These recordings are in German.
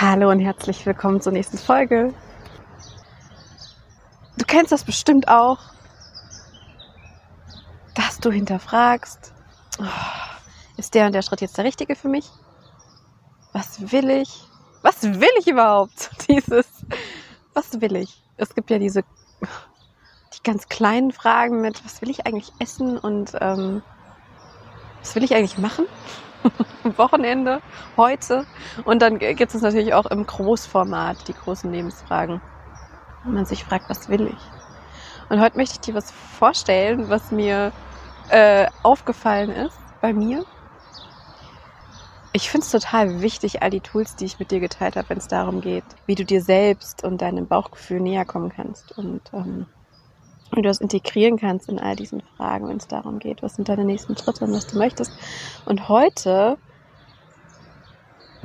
Hallo und herzlich willkommen zur nächsten Folge. Du kennst das bestimmt auch, dass du hinterfragst, oh, ist der und der Schritt jetzt der richtige für mich? Was will ich? Was will ich überhaupt? Dieses, was will ich? Es gibt ja diese, die ganz kleinen Fragen mit, was will ich eigentlich essen und ähm, was will ich eigentlich machen? Wochenende, heute. Und dann gibt es natürlich auch im Großformat die großen Lebensfragen. Wenn man sich fragt, was will ich? Und heute möchte ich dir was vorstellen, was mir äh, aufgefallen ist bei mir. Ich finde es total wichtig, all die Tools, die ich mit dir geteilt habe, wenn es darum geht, wie du dir selbst und deinem Bauchgefühl näher kommen kannst und ähm, wie du das integrieren kannst in all diesen Fragen, wenn es darum geht, was sind deine nächsten Schritte und was du möchtest. Und heute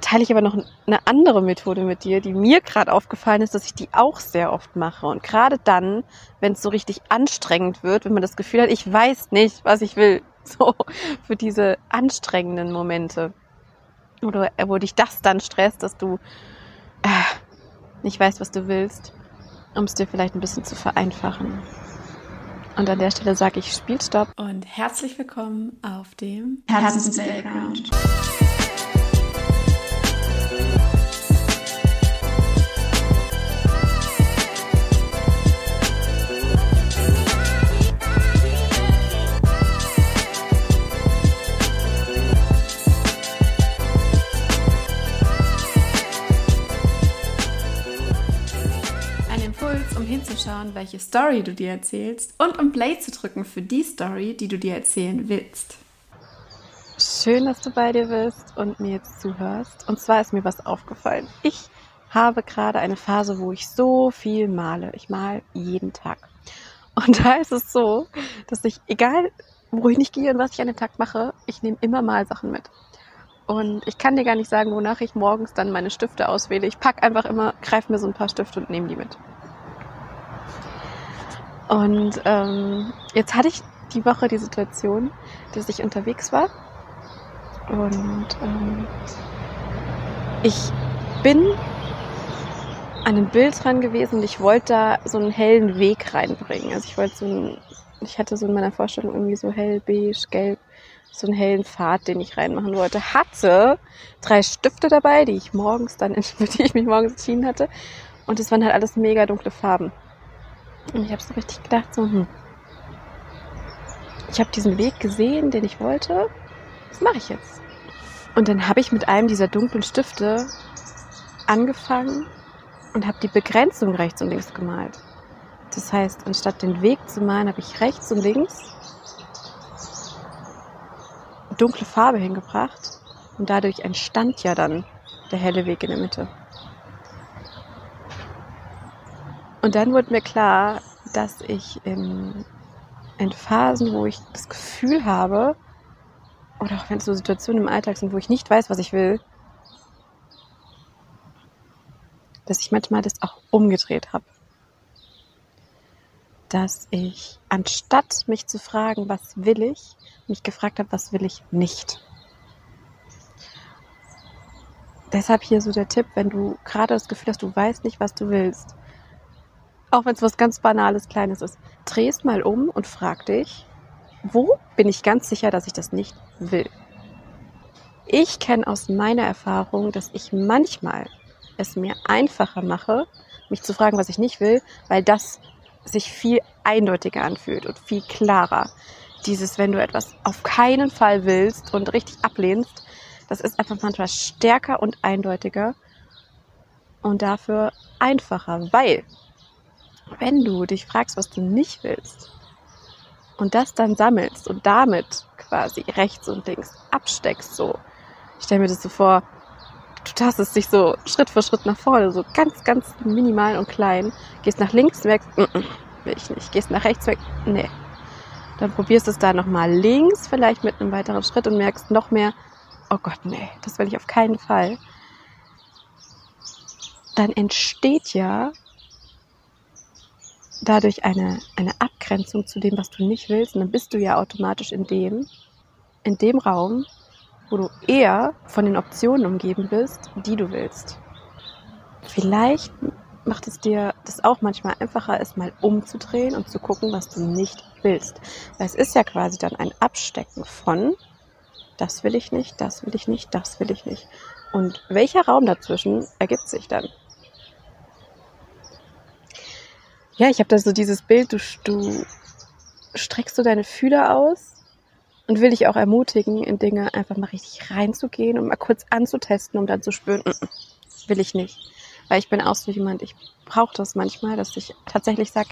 teile ich aber noch eine andere Methode mit dir, die mir gerade aufgefallen ist, dass ich die auch sehr oft mache. Und gerade dann, wenn es so richtig anstrengend wird, wenn man das Gefühl hat, ich weiß nicht, was ich will, so für diese anstrengenden Momente, oder wo dich das dann stresst, dass du äh, nicht weißt, was du willst, um es dir vielleicht ein bisschen zu vereinfachen. Und an der Stelle sage ich Spielstopp und herzlich willkommen auf dem Herzens-Playground. Hinzuschauen, welche Story du dir erzählst und um Play zu drücken für die Story, die du dir erzählen willst. Schön, dass du bei dir bist und mir jetzt zuhörst. Und zwar ist mir was aufgefallen. Ich habe gerade eine Phase, wo ich so viel male. Ich mal jeden Tag. Und da ist es so, dass ich, egal wo ich nicht gehe und was ich an den Tag mache, ich nehme immer mal Sachen mit. Und ich kann dir gar nicht sagen, wonach ich morgens dann meine Stifte auswähle. Ich packe einfach immer, greife mir so ein paar Stifte und nehme die mit. Und ähm, jetzt hatte ich die Woche die Situation, dass ich unterwegs war und ähm, ich bin an einem Bild dran gewesen und ich wollte da so einen hellen Weg reinbringen. Also ich wollte so einen, ich hatte so in meiner Vorstellung irgendwie so hell, beige, gelb, so einen hellen Pfad, den ich reinmachen wollte. Hatte drei Stifte dabei, die ich morgens dann, für die ich mich morgens entschieden hatte. Und es waren halt alles mega dunkle Farben. Und ich habe so richtig gedacht, so, hm, ich habe diesen Weg gesehen, den ich wollte. Was mache ich jetzt? Und dann habe ich mit einem dieser dunklen Stifte angefangen und habe die Begrenzung rechts und links gemalt. Das heißt, anstatt den Weg zu malen, habe ich rechts und links dunkle Farbe hingebracht und dadurch entstand ja dann der helle Weg in der Mitte. Und dann wurde mir klar, dass ich in, in Phasen, wo ich das Gefühl habe, oder auch wenn es so Situationen im Alltag sind, wo ich nicht weiß, was ich will, dass ich manchmal das auch umgedreht habe. Dass ich, anstatt mich zu fragen, was will ich, mich gefragt habe, was will ich nicht. Deshalb hier so der Tipp, wenn du gerade das Gefühl hast, du weißt nicht, was du willst, auch wenn es was ganz Banales, Kleines ist, drehst mal um und frag dich, wo bin ich ganz sicher, dass ich das nicht will? Ich kenne aus meiner Erfahrung, dass ich manchmal es mir einfacher mache, mich zu fragen, was ich nicht will, weil das sich viel eindeutiger anfühlt und viel klarer. Dieses, wenn du etwas auf keinen Fall willst und richtig ablehnst, das ist einfach manchmal stärker und eindeutiger und dafür einfacher, weil wenn du dich fragst, was du nicht willst und das dann sammelst und damit quasi rechts und links absteckst, so, ich stelle mir das so vor, du tastest dich so Schritt für Schritt nach vorne, so ganz, ganz minimal und klein, gehst nach links, merkst, mm -mm, will ich nicht, gehst nach rechts, weg, nee. Dann probierst du es da nochmal links, vielleicht mit einem weiteren Schritt und merkst noch mehr, oh Gott, nee, das will ich auf keinen Fall. Dann entsteht ja dadurch eine, eine Abgrenzung zu dem, was du nicht willst. Und dann bist du ja automatisch in dem, in dem Raum, wo du eher von den Optionen umgeben bist, die du willst. Vielleicht macht es dir das auch manchmal einfacher, es mal umzudrehen und zu gucken, was du nicht willst. Weil es ist ja quasi dann ein Abstecken von, das will ich nicht, das will ich nicht, das will ich nicht. Und welcher Raum dazwischen ergibt sich dann? Ja, ich habe da so dieses Bild, du, du streckst du deine Fühler aus und will dich auch ermutigen, in Dinge einfach mal richtig reinzugehen und mal kurz anzutesten, um dann zu spüren, mm -mm, will ich nicht. Weil ich bin auch so jemand, ich brauche das manchmal, dass ich tatsächlich sag,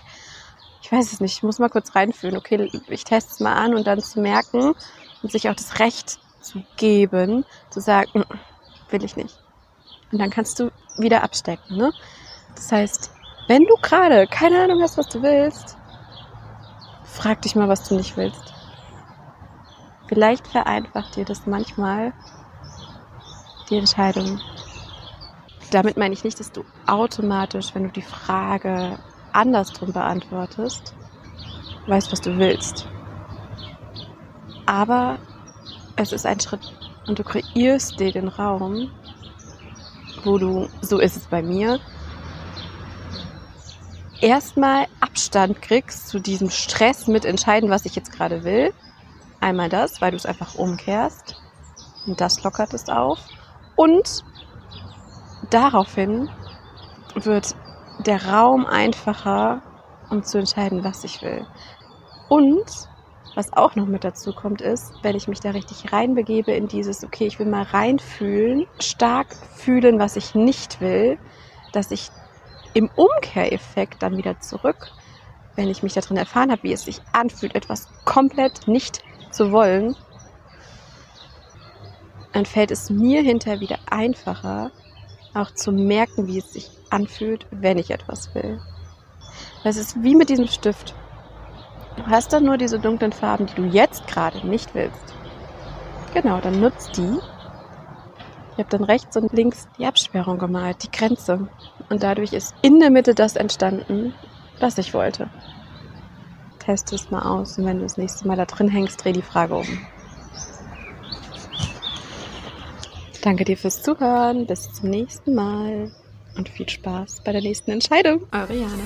ich weiß es nicht, ich muss mal kurz reinfühlen, okay, ich teste es mal an und dann zu merken und sich auch das Recht zu geben, zu sagen, mm, will ich nicht. Und dann kannst du wieder abstecken. Ne? Das heißt, wenn du gerade keine Ahnung hast, was du willst, frag dich mal, was du nicht willst. Vielleicht vereinfacht dir das manchmal die Entscheidung. Damit meine ich nicht, dass du automatisch, wenn du die Frage andersrum beantwortest, weißt, was du willst. Aber es ist ein Schritt und du kreierst dir den Raum, wo du, so ist es bei mir, erstmal Abstand kriegst zu diesem Stress mit entscheiden, was ich jetzt gerade will. Einmal das, weil du es einfach umkehrst. Und das lockert es auf. Und daraufhin wird der Raum einfacher, um zu entscheiden, was ich will. Und was auch noch mit dazu kommt, ist, wenn ich mich da richtig reinbegebe in dieses, okay, ich will mal reinfühlen, stark fühlen, was ich nicht will, dass ich im Umkehreffekt dann wieder zurück, wenn ich mich darin erfahren habe, wie es sich anfühlt, etwas komplett nicht zu wollen, dann fällt es mir hinterher wieder einfacher, auch zu merken, wie es sich anfühlt, wenn ich etwas will. Das ist wie mit diesem Stift. Du hast dann nur diese dunklen Farben, die du jetzt gerade nicht willst. Genau, dann nutzt die. Ich habe dann rechts und links die Absperrung gemalt, die Grenze. Und dadurch ist in der Mitte das entstanden, was ich wollte. Teste es mal aus und wenn du das nächste Mal da drin hängst, dreh die Frage um. Danke dir fürs Zuhören. Bis zum nächsten Mal und viel Spaß bei der nächsten Entscheidung. Eure Jana.